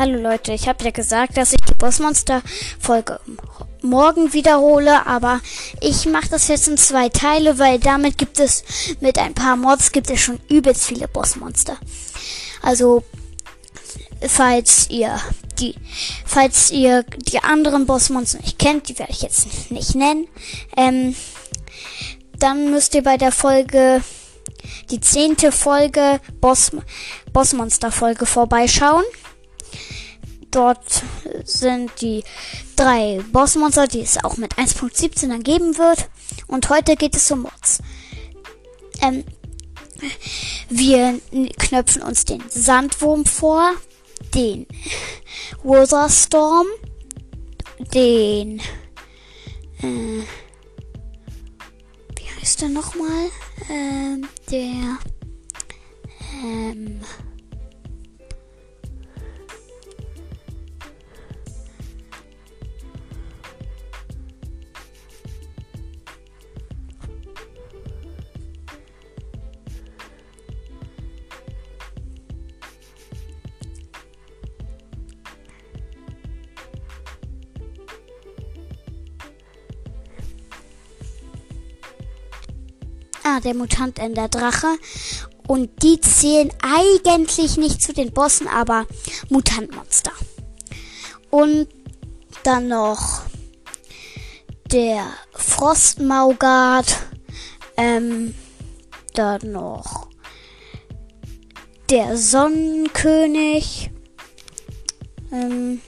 Hallo Leute, ich habe ja gesagt, dass ich die Bossmonster-Folge morgen wiederhole, aber ich mache das jetzt in zwei Teile, weil damit gibt es mit ein paar Mods gibt es schon übelst viele Bossmonster. Also falls ihr die falls ihr die anderen Bossmonster nicht kennt, die werde ich jetzt nicht nennen, ähm, dann müsst ihr bei der Folge die zehnte Folge Boss Bossmonster Folge vorbeischauen. Dort sind die drei Bossmonster, die es auch mit 1.17 dann geben wird. Und heute geht es um Mods. Ähm, wir knöpfen uns den Sandwurm vor, den Storm, den äh, wie heißt der nochmal? Ähm, der ähm, Der Mutant in der Drache. Und die zählen eigentlich nicht zu den Bossen, aber Mutantmonster. Und dann noch der Frostmaugard. Ähm, dann noch der Sonnenkönig. Ähm,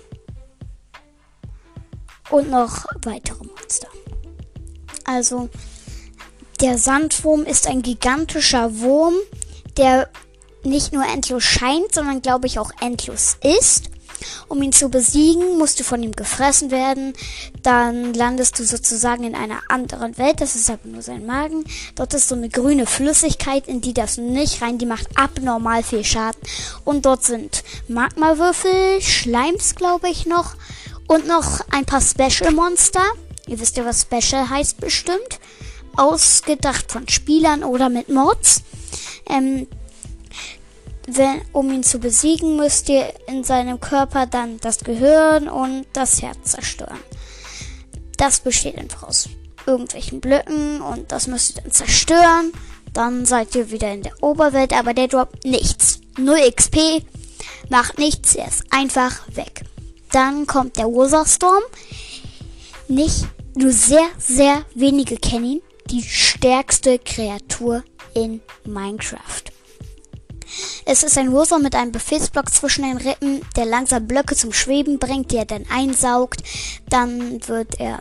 und noch weitere Monster. Also, der Sandwurm ist ein gigantischer Wurm, der nicht nur endlos scheint, sondern glaube ich auch endlos ist. Um ihn zu besiegen, musst du von ihm gefressen werden. Dann landest du sozusagen in einer anderen Welt. Das ist aber nur sein Magen. Dort ist so eine grüne Flüssigkeit, in die das nicht rein. Die macht abnormal viel Schaden. Und dort sind Magmawürfel, Schleims, glaube ich, noch. Und noch ein paar Special Monster. Ihr wisst ja, was Special heißt bestimmt ausgedacht von Spielern oder mit Mods. Ähm, wenn, um ihn zu besiegen, müsst ihr in seinem Körper dann das Gehirn und das Herz zerstören. Das besteht einfach aus irgendwelchen Blöcken und das müsst ihr dann zerstören. Dann seid ihr wieder in der Oberwelt, aber der droppt nichts. Null XP, macht nichts, er ist einfach weg. Dann kommt der Ursa Storm. Nicht, nur sehr, sehr wenige kennen ihn die stärkste Kreatur in Minecraft. Es ist ein Wurfer mit einem Befehlsblock zwischen den Rippen, der langsam Blöcke zum Schweben bringt, die er dann einsaugt. Dann wird er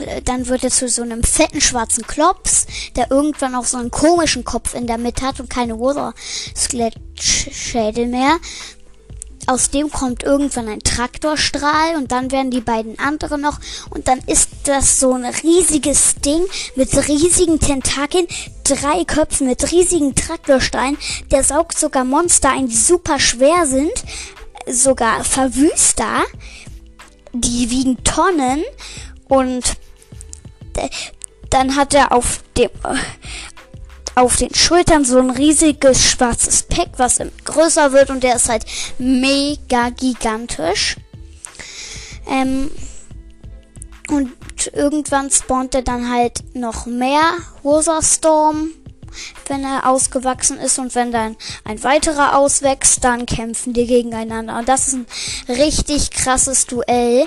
äh, dann wird er zu so einem fetten schwarzen Klops, der irgendwann auch so einen komischen Kopf in der Mitte hat und keine Wurzel-Schädel mehr aus dem kommt irgendwann ein Traktorstrahl und dann werden die beiden anderen noch und dann ist das so ein riesiges Ding mit riesigen Tentakeln, drei Köpfen mit riesigen Traktorstrahlen. Der saugt sogar Monster ein, die super schwer sind, sogar Verwüster. Die wiegen Tonnen und dann hat er auf dem auf den Schultern so ein riesiges schwarzes Pack, was größer wird und der ist halt mega gigantisch. Ähm, und irgendwann spawnt er dann halt noch mehr Rosa Storm, wenn er ausgewachsen ist und wenn dann ein weiterer auswächst, dann kämpfen die gegeneinander. Und das ist ein richtig krasses Duell.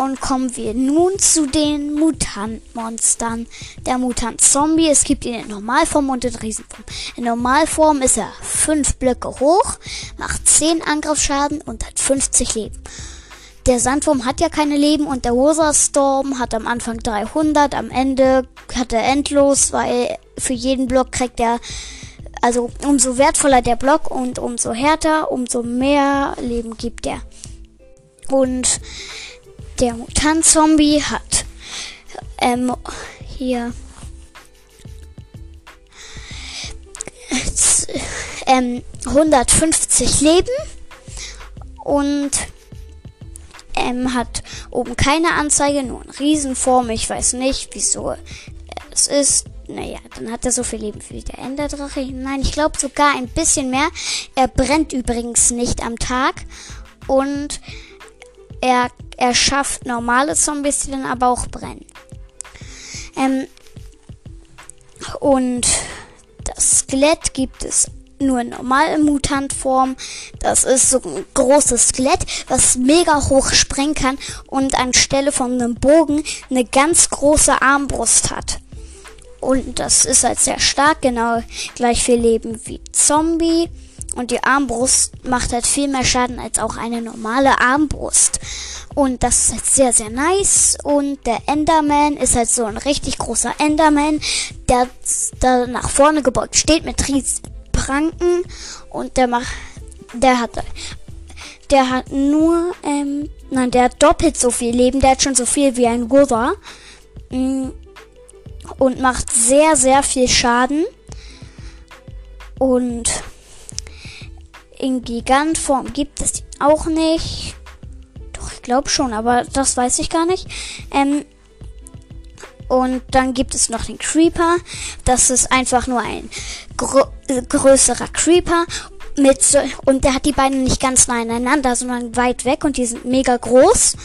Und kommen wir nun zu den Mutantmonstern. Der Mutant-Zombie, es gibt ihn in Normalform und in Riesenform. In Normalform ist er 5 Blöcke hoch, macht 10 Angriffsschaden und hat 50 Leben. Der Sandwurm hat ja keine Leben und der Rosa Storm hat am Anfang 300, am Ende hat er endlos, weil für jeden Block kriegt er also umso wertvoller der Block und umso härter, umso mehr Leben gibt er. Und der Mutant-Zombie hat ähm, hier ähm, 150 Leben und ähm, hat oben keine Anzeige, nur eine Riesenform. Ich weiß nicht, wieso es ist. naja, dann hat er so viel Leben wie der Enderdrache. Nein, ich glaube sogar ein bisschen mehr. Er brennt übrigens nicht am Tag. Und er, er schafft normale Zombies, die dann aber auch brennen. Ähm, und das Skelett gibt es nur in normaler Mutantform. Das ist so ein großes Skelett, was mega hoch springen kann und anstelle von einem Bogen eine ganz große Armbrust hat. Und das ist halt sehr stark, genau gleich viel Leben wie Zombie. Und die Armbrust macht halt viel mehr Schaden als auch eine normale Armbrust. Und das ist halt sehr, sehr nice. Und der Enderman ist halt so ein richtig großer Enderman, der da nach vorne gebeugt steht mit Pranken. Und der macht, der hat, der hat nur, ähm, nein, der hat doppelt so viel Leben. Der hat schon so viel wie ein Wither. Mm, und macht sehr, sehr viel Schaden. Und in Gigantform gibt es auch nicht. Doch, ich glaube schon, aber das weiß ich gar nicht. Ähm, und dann gibt es noch den Creeper. Das ist einfach nur ein grö größerer Creeper. Mit so, und der hat die Beine nicht ganz nah aneinander, sondern weit weg und die sind mega groß.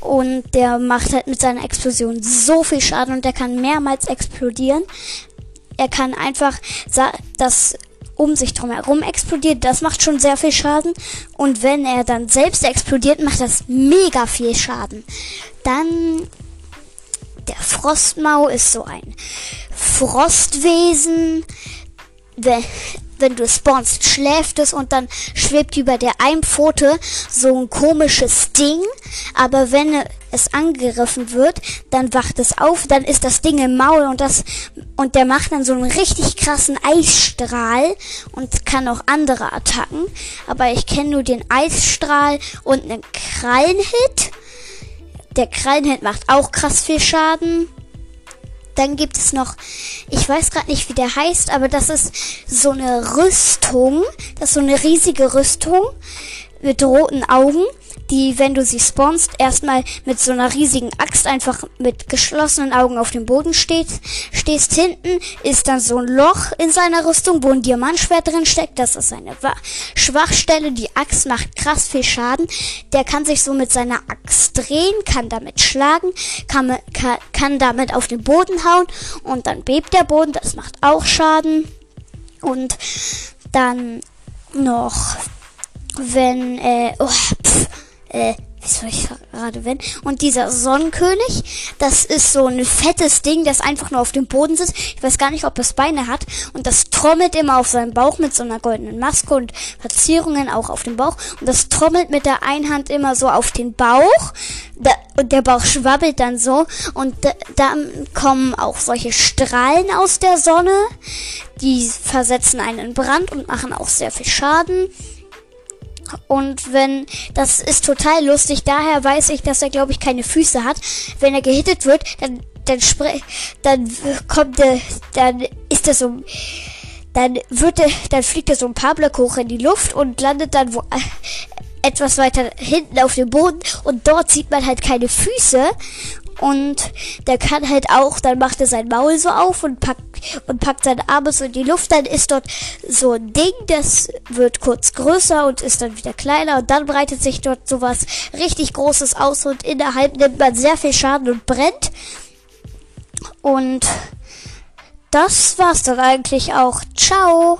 Und der macht halt mit seiner Explosion so viel Schaden und der kann mehrmals explodieren. Er kann einfach das um sich drum herum explodiert. Das macht schon sehr viel Schaden. Und wenn er dann selbst explodiert, macht das mega viel Schaden. Dann der Frostmau ist so ein Frostwesen. Wenn, du spawnst, schläft es und dann schwebt über der Einpfote so ein komisches Ding. Aber wenn es angegriffen wird, dann wacht es auf, dann ist das Ding im Maul und das und der macht dann so einen richtig krassen Eisstrahl und kann auch andere Attacken. Aber ich kenne nur den Eisstrahl und einen Krallenhit. Der Krallenhit macht auch krass viel Schaden. Dann gibt es noch, ich weiß gerade nicht, wie der heißt, aber das ist so eine Rüstung. Das ist so eine riesige Rüstung mit roten Augen, die, wenn du sie spawnst, erstmal mit so einer riesigen Axt einfach mit geschlossenen Augen auf dem Boden steht, stehst. Hinten ist dann so ein Loch in seiner Rüstung, wo ein Diamantschwert drin steckt. Das ist seine Schwachstelle. Die Axt macht krass viel Schaden. Der kann sich so mit seiner Axt drehen, kann damit schlagen, kann, kann, kann damit auf den Boden hauen und dann bebt der Boden. Das macht auch Schaden. Und dann noch wenn, äh, oh, pff, äh, wie soll ich gerade wenn? Und dieser Sonnenkönig, das ist so ein fettes Ding, das einfach nur auf dem Boden sitzt. Ich weiß gar nicht, ob es Beine hat. Und das trommelt immer auf seinem Bauch mit so einer goldenen Maske und Verzierungen auch auf dem Bauch. Und das trommelt mit der einen Hand immer so auf den Bauch. Da, und der Bauch schwabbelt dann so. Und da, dann kommen auch solche Strahlen aus der Sonne. Die versetzen einen in Brand und machen auch sehr viel Schaden. Und wenn, das ist total lustig, daher weiß ich, dass er, glaube ich, keine Füße hat. Wenn er gehittet wird, dann, dann spre dann kommt er, dann ist er so, dann wird er, dann fliegt er so ein paar Blöcke hoch in die Luft und landet dann wo, äh, etwas weiter hinten auf dem Boden und dort sieht man halt keine Füße und der kann halt auch, dann macht er sein Maul so auf und packt und packt seine Arme so in die Luft. Dann ist dort so ein Ding, das wird kurz größer und ist dann wieder kleiner. Und dann breitet sich dort sowas richtig Großes aus und innerhalb nimmt man sehr viel Schaden und brennt. Und das war's dann eigentlich auch. Ciao!